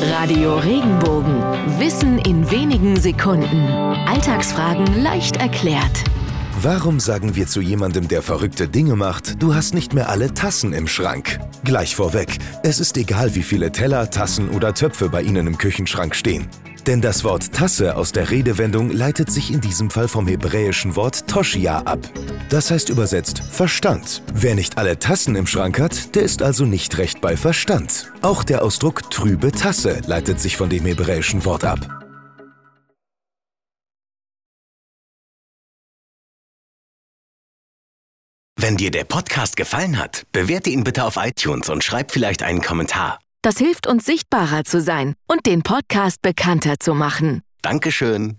Radio Regenbogen. Wissen in wenigen Sekunden. Alltagsfragen leicht erklärt. Warum sagen wir zu jemandem, der verrückte Dinge macht, du hast nicht mehr alle Tassen im Schrank? Gleich vorweg, es ist egal, wie viele Teller, Tassen oder Töpfe bei Ihnen im Küchenschrank stehen. Denn das Wort Tasse aus der Redewendung leitet sich in diesem Fall vom hebräischen Wort Toshia ab. Das heißt übersetzt Verstand. Wer nicht alle Tassen im Schrank hat, der ist also nicht recht bei Verstand. Auch der Ausdruck trübe Tasse leitet sich von dem hebräischen Wort ab. Wenn dir der Podcast gefallen hat, bewerte ihn bitte auf iTunes und schreib vielleicht einen Kommentar. Das hilft uns sichtbarer zu sein und den Podcast bekannter zu machen. Dankeschön.